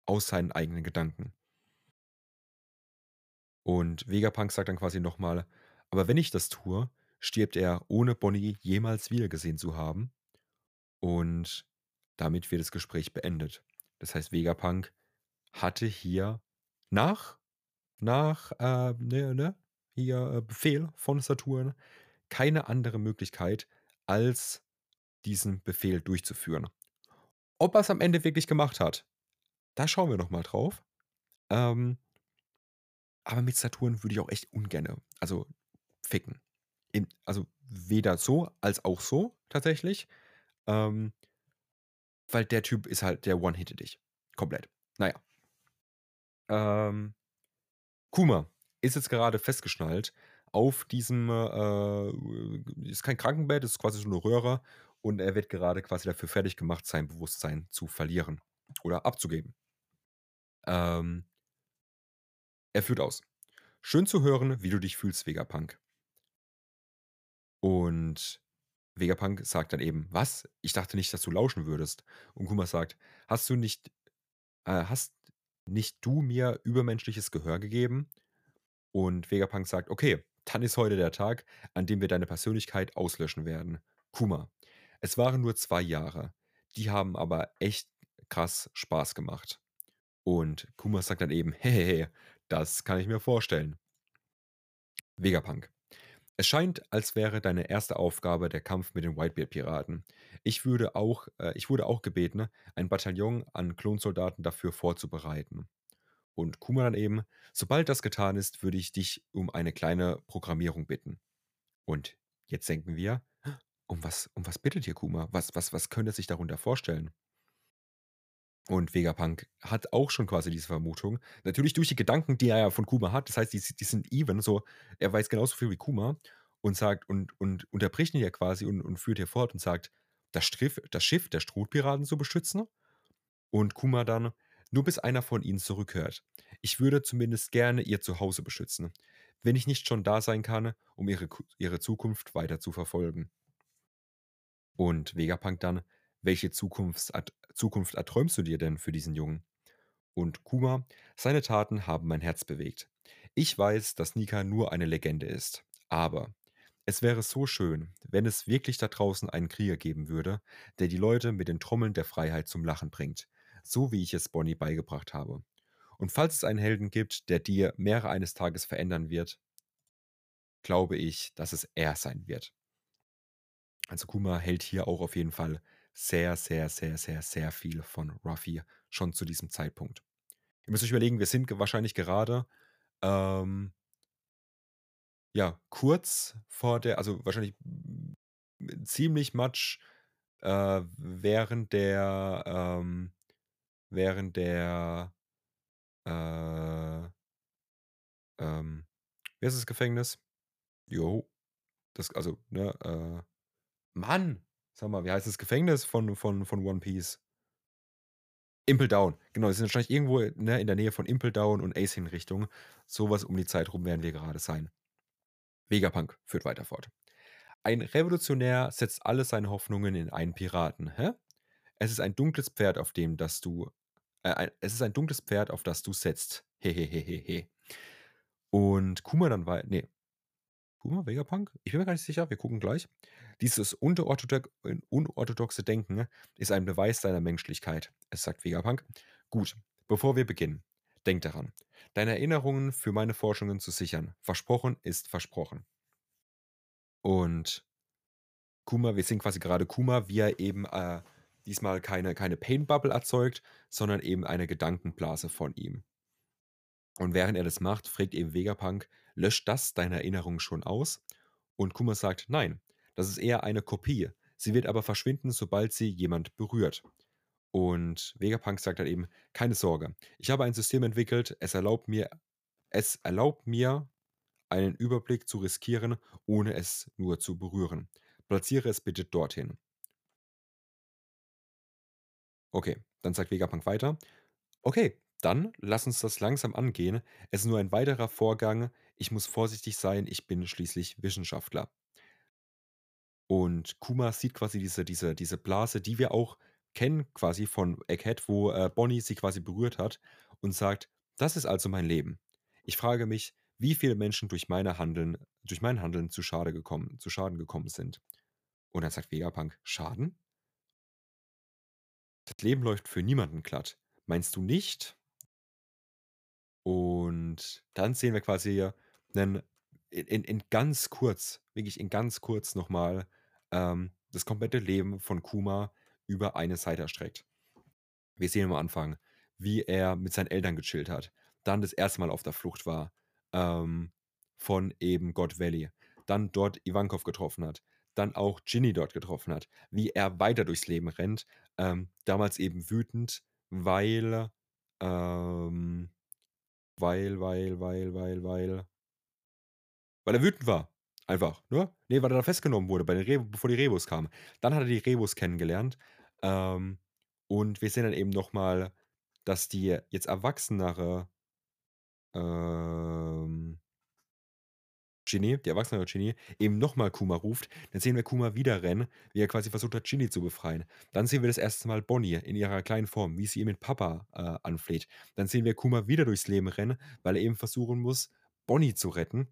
aus seinen eigenen Gedanken.“ Und Vegapunk sagt dann quasi noch mal: „Aber wenn ich das tue, stirbt er, ohne Bonnie jemals wiedergesehen zu haben.“ Und damit wird das Gespräch beendet. Das heißt, Vegapunk hatte hier nach nach, äh, ne ne, hier, äh, Befehl von Saturn keine andere Möglichkeit, als diesen Befehl durchzuführen. Ob er's am Ende wirklich gemacht hat, da schauen wir noch mal drauf. Ähm aber mit Saturn würde ich auch echt ungerne, also, ficken. In also, weder so als auch so tatsächlich. Ähm weil der Typ ist halt der one-hittet dich. Komplett. Na ja. Ähm, Kuma ist jetzt gerade festgeschnallt auf diesem, äh ist kein Krankenbett, ist quasi so 'ne Röhre und er wird gerade quasi dafür fertiggemacht, sein Bewusstsein zu verlieren oder abzugeben. Ähm er führt aus: „Schön zu hören, wie du dich fühlst, Vegapunk.“ Und Vegapunk sagt dann eben: „Was? Ich dachte nicht, dass du lauschen würdest.“ Und Kuma sagt: „Hast du nicht äh, hast nicht du mir übermenschliches Gehör gegeben?“ Und Vegapunk sagt: „Okay, dann ist heute der Tag, an dem wir deine Persönlichkeit auslöschen werden. Kuma, es waren nur 2 Jahre, die haben aber echt krass Spaß gemacht.“ Und Kuma sagt dann eben: „He he he, das kann ich mir vorstellen.“ Vegapunk: „Es scheint, als wäre deine erste Aufgabe der Kampf mit den Whitebeard-Piraten. Ich äh, ich wurde auch gebeten, ein Bataillon an Klonsoldaten dafür vorzubereiten.“ Und Kuma dann eben: „Sobald das getan ist, würde ich dich um eine kleine Programmierung bitten.“ Und jetzt denken wir: „Um was um was bittet hier Kuma? Was was was könnte sich darunter vorstellen?“ Und Vegapunk hat auch schon quasi diese Vermutung. Natürlich durch die Gedanken, die er ja von Kuma hat. Das heißt, die die sind even so. Er weiß genauso viel wie Kuma und sagt und und unterbricht ihn ja quasi und und führt hier fort und sagt: „Das Striff das Schiff der Strohpiraten zu beschützen?“ Und Kuma dann: „Nur bis einer von ihnen zurückkehrt. Ich würde zumindest gerne ihr Zuhause beschützen, wenn ich nicht schon da sein kann, um ihre ihre Zukunft weiter zu verfolgen.“ Und Vegapunk dann: „Welche Zukunfts ert Zukunft erträumst du dir denn für diesen Jungen?“ Und Kuma: „Seine Taten haben mein Herz bewegt. Ich weiß, dass Nika nur eine Legende ist, aber es wäre so schön, wenn es wirklich da draußen einen Krieger geben würde, der die Leute mit den Trommeln der Freiheit zum Lachen bringt, so wie ich es Bonnie beigebracht habe. Und falls es einen Helden gibt, der die Meere eines Tages verändern wird, glaube ich, dass es er sein wird.“ Also, Kuma hält hier auch auf jeden Fall sehr, sehr, sehr, sehr, sehr viel von Ruffy schon zu diesem Zeitpunkt. Ihr müsst euch überlegen, wir sind wahrscheinlich gerade, ähm ja, kurz vor der also, wahrscheinlich ziemlich much, äh, während der, ähm während der, äh ähm, wie heißt das Gefängnis? Jo, das also, ne, äh Mann, sag mal, wie heißt das Gefängnis von von von One Piece? Impel Down. Genau, die sind wahrscheinlich irgendwo, ne, in der Nähe von Impel Down und Ace Hinrichtung. So was um die Zeit rum werden wir gerade sein. Vegapunk führt weiter fort. „Ein Revolutionär setzt alle seine Hoffnungen in einen Piraten, hä? Es ist ein dunkles Pferd, auf dem das du äh, es ist ein dunkles Pferd, auf das du setzt. He, he, he, he, he.“ Und Kuma dann wei ne. Kuma, Vegapunk? Ich bin mir gar nicht sicher, wir gucken gleich. „Dieses äh, unorthodoxe Denken ist ein Beweis deiner Menschlichkeit.“ Es sagt Vegapunk. „Gut, bevor wir beginnen, denk daran, deine Erinnerungen für meine Forschungen zu sichern. Versprochen ist versprochen.“ Und Kuma wir sehen quasi gerade Kuma, wie er eben, äh, diesmal keine keine Pain Bubble erzeugt, sondern eben eine Gedankenblase von ihm. Und während er das macht, fragt eben Vegapunk: „Löscht das deine Erinnerung schon aus?“ Und Kuma sagt: „Nein, das ist eher eine Kopie. Sie wird aber verschwinden, sobald sie jemand berührt.“ Und Vegapunk sagt dann eben: „Keine Sorge, ich habe ein System entwickelt, es erlaubt mir es erlaubt mir, einen Überblick zu riskieren, ohne es nur zu berühren. Platziere es bitte dorthin.“ Okay, dann sagt Vegapunk weiter: „Okay, dann lass uns das langsam angehen. Es ist nur ein weiterer Vorgang Ich muss vorsichtig sein, ich bin schließlich Wissenschaftler. Und Kuma sieht quasi diese diese diese Blase, die wir auch kennen quasi von Egghead, wo, äh, Bonnie sie quasi berührt hat und sagt: „Das ist also mein Leben. Ich frage mich, wie viele Menschen durch meine Handeln durch mein Handeln zu Schade gekommen zu Schaden gekommen sind.“ Und dann sagt Vegapunk: „Schaden?“ „Das Leben läuft für niemanden glatt. Meinst du nicht?“ Und dann sehen wir quasi 'nen in in in ganz kurz, wirklich in ganz kurz noch mal, ähm, das komplette Leben von Kuma über eine Seite erstreckt. Wir sehen am Anfang, wie er mit seinen Eltern gechillt hat, dann das erste Mal auf der Flucht war, ähm, von eben God Valley, dann dort Ivankov getroffen hat, dann auch Ginny dort getroffen hat, wie er weiter durchs Leben rennt, ähm, damals eben wütend, weil, ähm weil weil weil weil weil weil er wütend war, einfach, ne? Ne, weil er da festgenommen wurde bei den Reb bevor die Rebus kamen. Dann hat er die Rebus kennengelernt, ähm, und wir sehen dann eben noch mal, dass die jetzt erwachsenere ähm Ginny, die erwachsenere Ginny, eben noch mal Kuma ruft. Dann sehen wir Kuma wieder rennen, wie er quasi versucht hat, Ginny zu befreien. Dann sehen wir das erste Mal Bonnie in ihrer kleinen Form, wie sie ihn mit Papa, äh, anfleht. Dann sehen wir Kuma wieder durchs Leben rennen, weil er eben versuchen muss, Bonnie zu retten.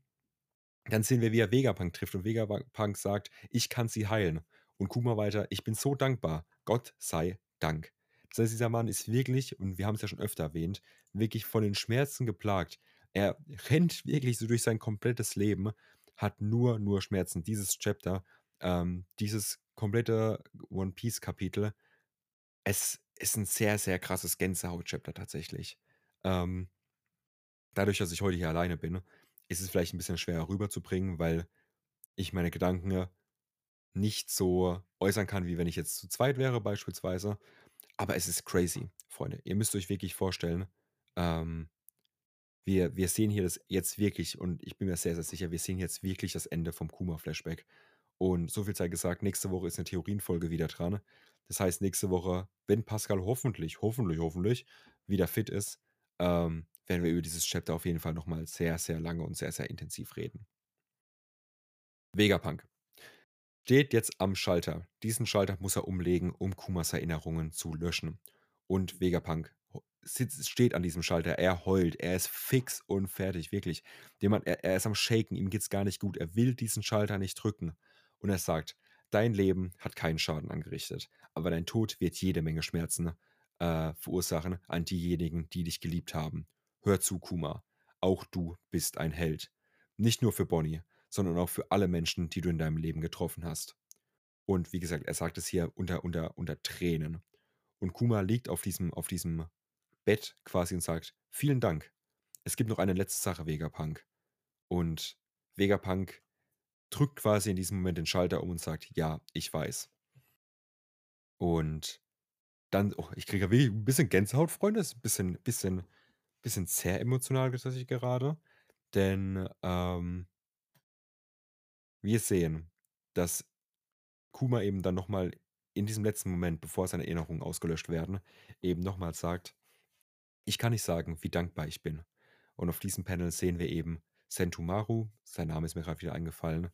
Dann sehen wir, wie er Vegapunk trifft und Vegapunk sagt: „Ich kann sie heilen.“ Und Kuma weiter: „Ich bin so dankbar. Gott sei Dank.“ Das heißt, dieser Mann ist wirklich, und wir haben es ja schon öfter erwähnt, wirklich von den Schmerzen geplagt. Er rennt wirklich so durch sein komplettes Leben, hat nur, nur Schmerzen. Dieses Chapter, ähm, dieses komplette One-Piece-Kapitel, es ist 'n sehr, sehr krasses Gänsehaut-Chapter tatsächlich. Ähm dadurch, dass ich heute hier alleine bin, ist es vielleicht 'n bisschen schwerer rüberzubringen, weil ich meine Gedanken nicht so äußern kann, wie wenn ich jetzt zu zweit wäre beispielsweise. Aber es ist crazy, Freunde. Ihr müsst euch wirklich vorstellen, ähm, wir wir sehen hier das jetzt wirklich und ich bin mir sehr, sehr sicher, wir sehen jetzt wirklich das Ende vom Kuma-Flashback. Und so viel sei gesagt, nächste Woche ist 'ne Theorienfolge wieder dran. Das heißt, nächste Woche, wenn Pascal hoffentlich, hoffentlich, hoffentlich wieder fit ist, ähm, werden wir über dieses Chapter auf jeden Fall noch mal sehr, sehr lange und sehr, sehr intensiv reden. Vegapunk steht jetzt am Schalter. Diesen Schalter muss er umlegen, um Kumas Erinnerungen zu löschen. Und Vegapunk sitzt steht an diesem Schalter. Er heult. Er ist fix und fertig, wirklich. Der Mann, er er ist am Shaken. Ihm geht's gar nicht gut. Er will diesen Schalter nicht drücken. Und er sagt: „Dein Leben hat keinen Schaden angerichtet, aber dein Tod wird jede Menge Schmerzen, äh, verursachen an diejenigen, die dich geliebt haben. Hör zu, Kuma. Auch du bist ein Held. Nicht nur für Bonnie, sondern auch für alle Menschen, die du in deinem Leben getroffen hast.“ Und wie gesagt, er sagt es hier unter unter unter Tränen. Und Kuma liegt auf diesem auf diesem Bett quasi und sagt: „Vielen Dank. Es gibt noch eine letzte Sache, Vegapunk.“ Und Vegapunk drückt quasi in diesem Moment den Schalter um und sagt: „Ja, ich weiß.“ Und dann oh, ich kriege wirklich 'n bisschen Gänsehaut, Freunde. Ist 'n bisschen bisschen bisschen sehr emotional tatsächlich gerade, denn, ähm wir sehen, dass Kuma eben dann noch mal in diesem letzten Moment, bevor seine Erinnerungen ausgelöscht werden, eben nochmals sagt: „Ich kann nicht sagen, wie dankbar ich bin.“ Und auf diesem Panel sehen wir eben Sentomaru, sein Name ist mir grad wieder eingefallen,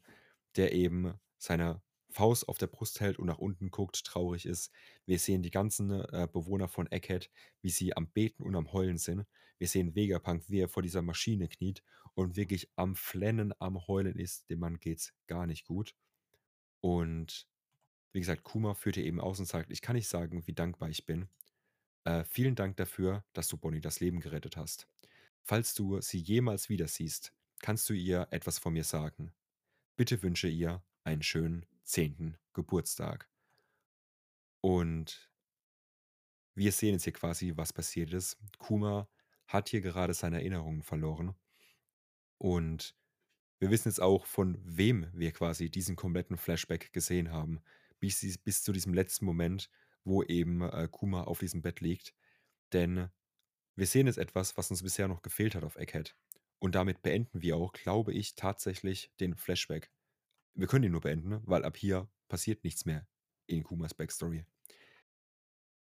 der eben seine Faust auf der Brust hält und nach unten guckt, traurig ist. Wir sehen die ganzen, äh, Bewohner von Egghead, wie sie am Beten und am Heulen sind. Wir sehen Vegapunk, wie er vor dieser Maschine kniet und wirklich am Flennen, am Heulen ist. Dem Mann geht's gar nicht gut. Und wie gesagt, Kuma führt hier eben aus und sagt: „Ich kann nicht sagen, wie dankbar ich bin. Äh, vielen Dank dafür, dass du Bonnie das Leben gerettet hast. Falls du sie jemals wieder siehst, kannst du ihr etwas von mir sagen. Bitte wünsche ihr einen schönen 10. Geburtstag.“ Und wir sehen jetzt hier quasi, was passiert ist. Kuma hat hier gerade seine Erinnerungen verloren. Und wir wissen jetzt auch, von wem wir quasi diesen kompletten Flashback gesehen haben, bis bis zu diesem letzten Moment, wo eben, äh, Kuma auf diesem Bett liegt. Denn wir sehen jetzt etwas, was uns bisher noch gefehlt hat auf Egghead. Und damit beenden wir auch, glaube ich, tatsächlich den Flashback. Wir können ihn nur beenden, weil ab hier passiert nichts mehr in Kumas Backstory.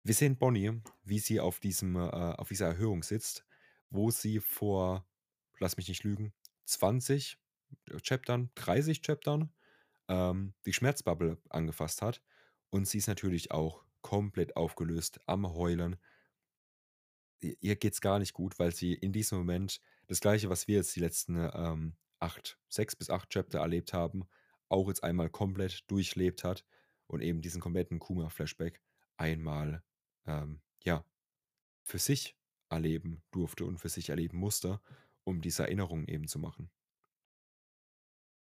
Wir sehen Bonnie, wie sie auf diesem äh, auf dieser Erhöhung sitzt, wo sie vor, lass mich nicht lügen, 20 Chaptern, 30 Chaptern ähm, die Schmerzbubble angefasst hat. Und sie ist natürlich auch komplett aufgelöst, am Heulen. Ihr geht es gar nicht gut, weil sie in diesem Moment das Gleiche, was wir jetzt die letzten ähm, acht, sechs bis acht Chapter erlebt haben, auch jetzt einmal komplett durchlebt hat und eben diesen kompletten Kuma-Flashback einmal, ähm, ja, für sich erleben durfte und für sich erleben musste, um diese Erinnerungen eben zu machen.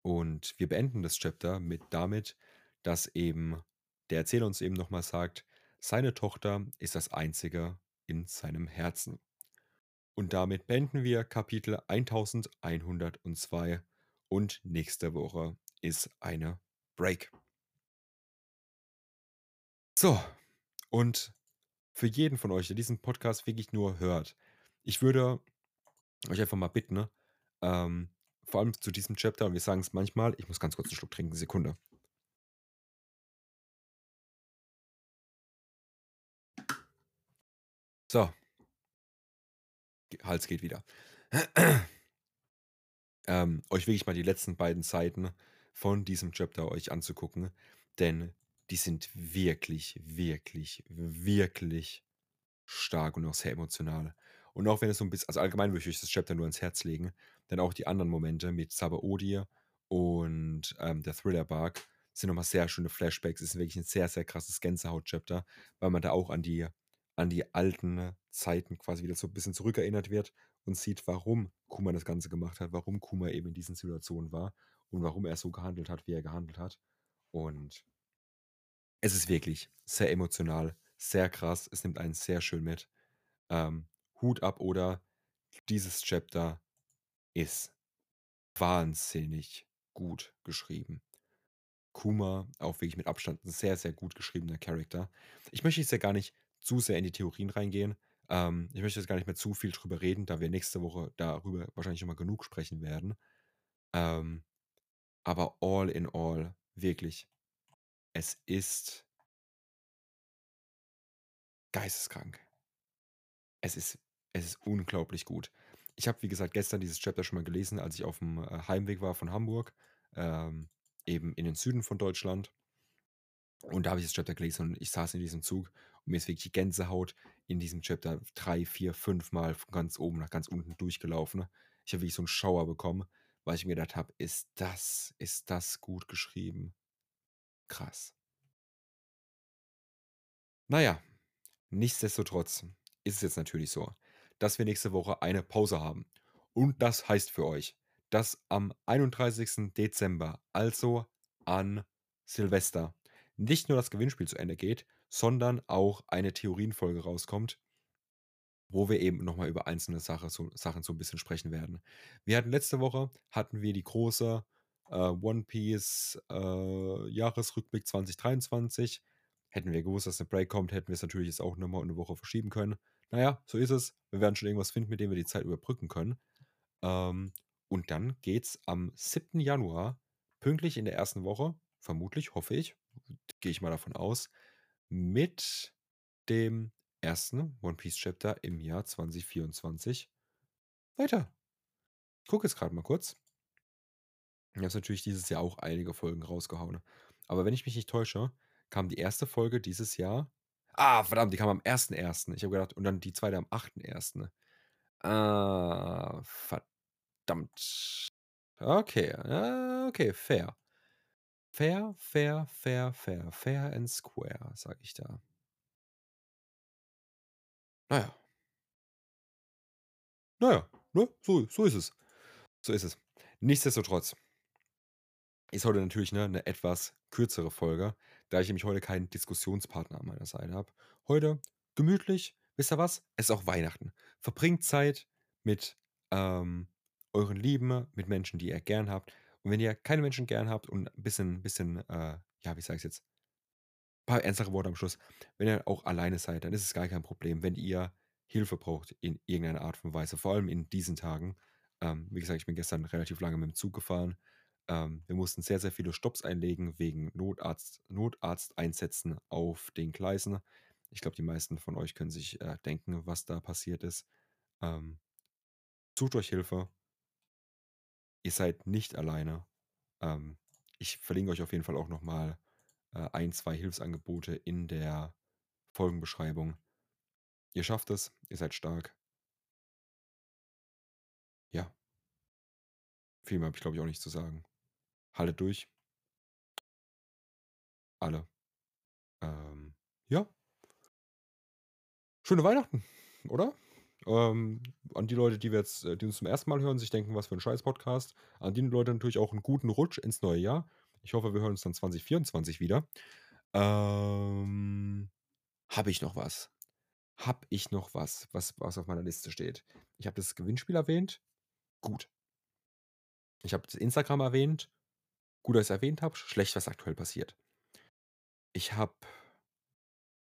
Und wir beenden das Chapter mit damit, dass eben der Erzähler uns eben nochmal sagt, seine Tochter ist das Einzige in seinem Herzen. Und damit beenden wir Kapitel 1102 und nächste Woche ist eine Break. So, und für jeden von euch, der diesen Podcast wirklich nur hört, ich würde euch einfach mal bitten, ne, ähm, vor allem zu diesem Chapter, und wir sagen es manchmal, ich muss ganz kurz einen Schluck trinken, Sekunde. So. Hals geht wieder. ähm, euch wirklich mal die letzten beiden Seiten von diesem Chapter euch anzugucken, denn die sind wirklich, wirklich, wirklich stark und auch sehr emotional. Und auch wenn es so ein bisschen, also allgemein würde ich euch das Chapter nur ans Herz legen, denn auch die anderen Momente mit Sabaody und ähm, der Thriller-Bark sind nochmal sehr schöne Flashbacks. Es ist wirklich ein sehr, sehr krasses Gänsehaut-Chapter, weil man da auch an die, an die alten Zeiten quasi wieder so ein bisschen zurückerinnert wird und sieht, warum Kuma das Ganze gemacht hat, warum Kuma eben in diesen Situationen war und warum er so gehandelt hat, wie er gehandelt hat. Und es ist wirklich sehr emotional, sehr krass. Es nimmt einen sehr schön mit. Ähm, Hut ab oder dieses Chapter ist wahnsinnig gut geschrieben. Kuma, auch wirklich mit Abstand ein sehr, sehr gut geschriebener Charakter. Ich möchte jetzt ja gar nicht zu sehr in die Theorien reingehen. Ähm, ich möchte jetzt gar nicht mehr zu viel drüber reden, da wir nächste Woche darüber wahrscheinlich schon mal genug sprechen werden. Ähm, aber all in all, wirklich, es ist geisteskrank. Es ist, es ist unglaublich gut. Ich habe, wie gesagt, gestern dieses Chapter schon mal gelesen, als ich auf dem äh, Heimweg war von Hamburg, ähm, eben in den Süden von Deutschland. Und da habe ich das Chapter gelesen und ich saß in diesem Zug mir ist wirklich die Gänsehaut in diesem Chapter drei, vier, fünf Mal von ganz oben nach ganz unten durchgelaufen. Ich habe wirklich so einen Schauer bekommen, weil ich mir gedacht habe, ist das, ist das gut geschrieben? Krass. Naja, nichtsdestotrotz ist es jetzt natürlich so, dass wir nächste Woche eine Pause haben. Und das heißt für euch, dass am 31. Dezember, also an Silvester, nicht nur das Gewinnspiel zu Ende geht, sondern auch eine Theorienfolge rauskommt, wo wir eben nochmal über einzelne Sache, so, Sachen so ein bisschen sprechen werden. Wir hatten letzte Woche, hatten wir die große äh, One Piece äh, Jahresrückblick 2023. Hätten wir gewusst, dass eine Break kommt, hätten wir es natürlich jetzt auch nochmal eine Woche verschieben können. Naja, so ist es. Wir werden schon irgendwas finden, mit dem wir die Zeit überbrücken können. Ähm, und dann geht's am 7. Januar, pünktlich in der ersten Woche, vermutlich, hoffe ich, gehe ich mal davon aus, mit dem ersten One Piece Chapter im Jahr 2024 weiter. Ich gucke jetzt gerade mal kurz. Ich habe natürlich dieses Jahr auch einige Folgen rausgehauen. Aber wenn ich mich nicht täusche, kam die erste Folge dieses Jahr. Ah, verdammt, die kam am 1.1. Ich habe gedacht, und dann die zweite am 8.1. Ah, verdammt. Okay, okay, fair. Fair, fair, fair, fair, fair and square, sage ich da. Naja. Naja, ne? So, so ist es. So ist es. Nichtsdestotrotz ist heute natürlich ne, eine etwas kürzere Folge, da ich nämlich heute keinen Diskussionspartner an meiner Seite habe. Heute gemütlich, wisst ihr was? Es ist auch Weihnachten. Verbringt Zeit mit ähm, euren Lieben, mit Menschen, die ihr gern habt. Und wenn ihr keine Menschen gern habt und ein bisschen, bisschen, äh, ja, wie sage ich jetzt? Ein paar ernstere Worte am Schluss. Wenn ihr auch alleine seid, dann ist es gar kein Problem. Wenn ihr Hilfe braucht in irgendeiner Art und Weise, vor allem in diesen Tagen. Ähm, wie gesagt, ich bin gestern relativ lange mit dem Zug gefahren. Ähm, wir mussten sehr, sehr viele Stops einlegen wegen Notarzt, Notarzteinsätzen auf den Gleisen. Ich glaube, die meisten von euch können sich äh, denken, was da passiert ist. Ähm, sucht euch Hilfe. Ihr seid nicht alleine. Ähm, ich verlinke euch auf jeden Fall auch nochmal äh, ein, zwei Hilfsangebote in der Folgenbeschreibung. Ihr schafft es, ihr seid stark. Ja. Viel mehr habe ich, glaube ich, auch nicht zu sagen. Haltet durch. Alle. Ähm, ja. Schöne Weihnachten, oder? Ähm, an die Leute, die wir jetzt, äh, die uns zum ersten Mal hören, sich denken, was für ein Scheiß-Podcast. An die Leute natürlich auch einen guten Rutsch ins neue Jahr. Ich hoffe, wir hören uns dann 2024 wieder. Ähm, habe ich noch was? Habe ich noch was, was, was auf meiner Liste steht? Ich habe das Gewinnspiel erwähnt. Gut. Ich habe das Instagram erwähnt. Gut, dass ich es erwähnt habe. Schlecht, was aktuell passiert. Ich habe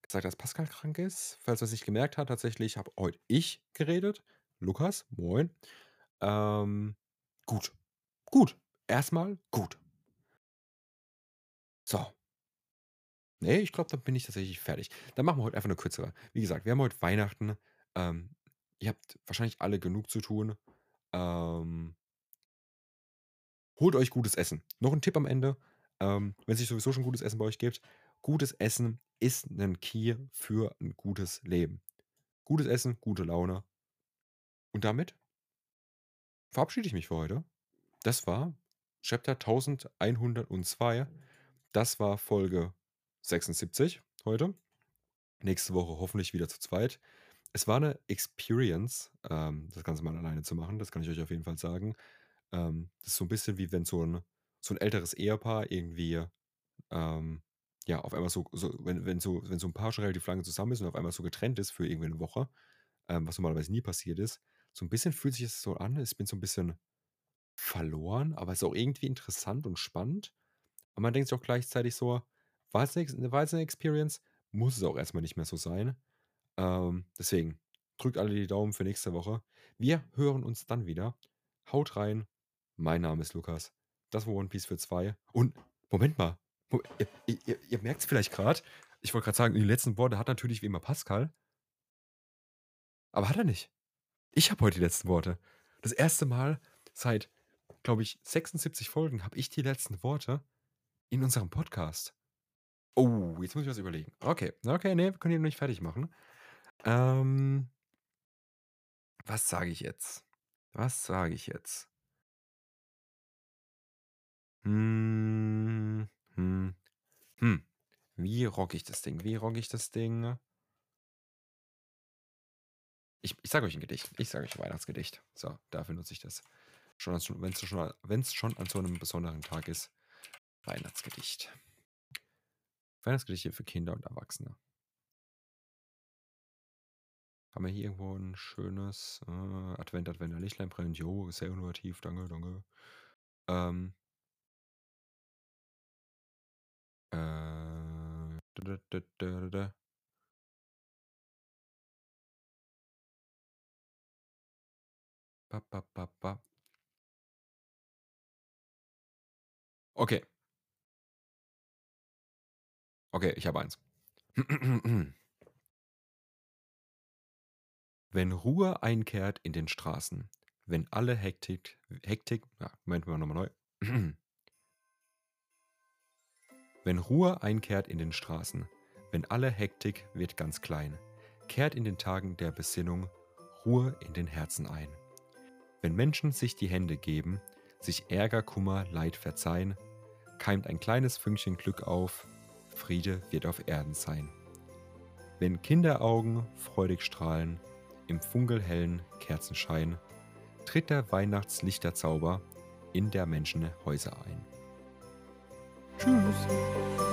gesagt, dass Pascal krank ist. Falls er es nicht gemerkt hat, tatsächlich habe heute ich geredet. Lukas, moin. Ähm, gut. Gut. Erstmal gut. So. Nee, ich glaube, dann bin ich tatsächlich fertig. Dann machen wir heute einfach eine kürzere. Wie gesagt, wir haben heute Weihnachten. Ähm, ihr habt wahrscheinlich alle genug zu tun. Ähm, holt euch gutes Essen. Noch ein Tipp am Ende. Ähm, wenn es sich sowieso schon gutes Essen bei euch gibt. Gutes Essen ist ein Key für ein gutes Leben. Gutes Essen, gute Laune. Und damit verabschiede ich mich für heute. Das war Chapter 1102. Das war Folge 76 heute. Nächste Woche hoffentlich wieder zu zweit. Es war eine Experience, ähm, das Ganze mal alleine zu machen. Das kann ich euch auf jeden Fall sagen. Ähm, das ist so ein bisschen wie wenn so ein, so ein älteres Ehepaar irgendwie, ähm, ja, auf einmal so, so wenn, wenn, so, wenn so ein Paar schon relativ lange zusammen ist und auf einmal so getrennt ist für irgendwie eine Woche, ähm, was normalerweise nie passiert ist. So ein bisschen fühlt sich das so an. Ich bin so ein bisschen verloren, aber es ist auch irgendwie interessant und spannend. Aber man denkt sich auch gleichzeitig so, war es eine, war es eine Experience? Muss es auch erstmal nicht mehr so sein. Ähm, deswegen, drückt alle die Daumen für nächste Woche. Wir hören uns dann wieder. Haut rein. Mein Name ist Lukas. Das war One Piece für zwei. Und, Moment mal. Ihr, ihr, ihr merkt es vielleicht gerade. Ich wollte gerade sagen, die letzten Worte hat natürlich wie immer Pascal. Aber hat er nicht. Ich habe heute die letzten Worte. Das erste Mal seit, glaube ich, 76 Folgen habe ich die letzten Worte in unserem Podcast. Oh, jetzt muss ich was überlegen. Okay, okay, nee, wir können ihn noch nicht fertig machen. Ähm, was sage ich jetzt? Was sage ich jetzt? Hm, hm, hm. Wie rock ich das Ding? Wie rock ich das Ding? Ich, ich sage euch ein Gedicht. Ich sage euch ein Weihnachtsgedicht. So, dafür nutze ich das. Schon, wenn es schon, schon an so einem besonderen Tag ist. Weihnachtsgedicht. Weihnachtsgedichte für Kinder und Erwachsene. Haben wir hier irgendwo ein schönes äh, Advent, Advent, Lichtlein brennen? Jo, sehr innovativ, danke, danke. Ähm, äh, da, da, da, da, Ba, ba, ba. Okay. Okay, ich habe eins. Wenn Ruhe einkehrt in den Straßen, wenn alle Hektik, Hektik, ja, Moment mal nochmal neu. wenn Ruhe einkehrt in den Straßen, wenn alle Hektik wird ganz klein, kehrt in den Tagen der Besinnung Ruhe in den Herzen ein. Wenn Menschen sich die Hände geben, sich Ärger, Kummer, Leid verzeihen, keimt ein kleines Fünkchen Glück auf, Friede wird auf Erden sein. Wenn Kinderaugen freudig strahlen, im funkelhellen Kerzenschein, tritt der Weihnachtslichterzauber in der Menschenhäuser ein. Tschüss!